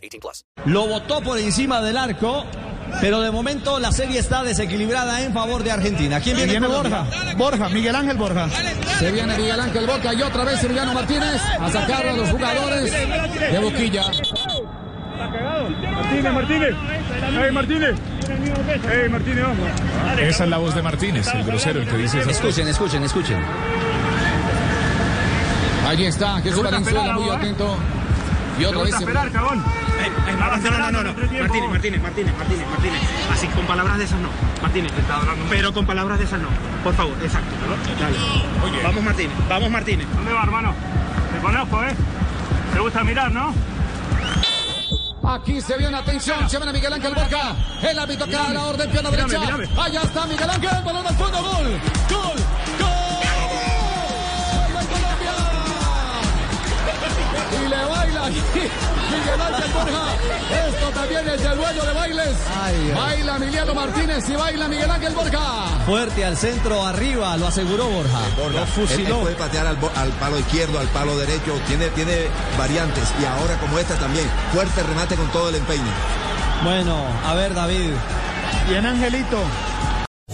18 plus. Lo botó por encima del arco, pero de momento la serie está desequilibrada en favor de Argentina. ¿Quién viene, Viene? Borja, Borja, Miguel Ángel Borja. Se viene Miguel Ángel Boca y otra vez Emiliano Martínez a sacar a los jugadores de Boquilla. Martínez, Martínez. Hey, Martínez. Hey, Martínez, vamos. Esa es la voz de Martínez, el grosero, el que dice esas cosas. Escuchen, escuchen, escuchen. Allí está Jesús gusta Valenzuela muy atento. Y otra vez esperar, cagón. No, no, no, no, no. Martínez, Martínez, Martínez, Martínez, Martínez. Así, con palabras de esas no. Martínez. Pero con palabras de esas no. Por favor, exacto. Dale. Vamos, Martínez. Vamos, Martínez. ¿Dónde va, hermano? Te conozco, ¿eh? Te gusta mirar, ¿no? Aquí se viene atención, se viene Miguel Ángel Boca. El árbitro acá a la orden, pierna derecha. Allá está Miguel Ángel, balón al fondo, gol. ¡Gol aquí Miguel Ángel Borja. Esto también es el dueño de bailes. Ay, ay. Baila Emiliano Martínez y baila Miguel Ángel Borja. Fuerte al centro, arriba, lo aseguró Borja. Borja. Lo Él- fusiló. él puede patear al palo izquierdo, al palo derecho, tiene, tiene variantes y ahora como esta también, fuerte remate con todo el empeño. Bueno, a ver, David. Bien, Angelito.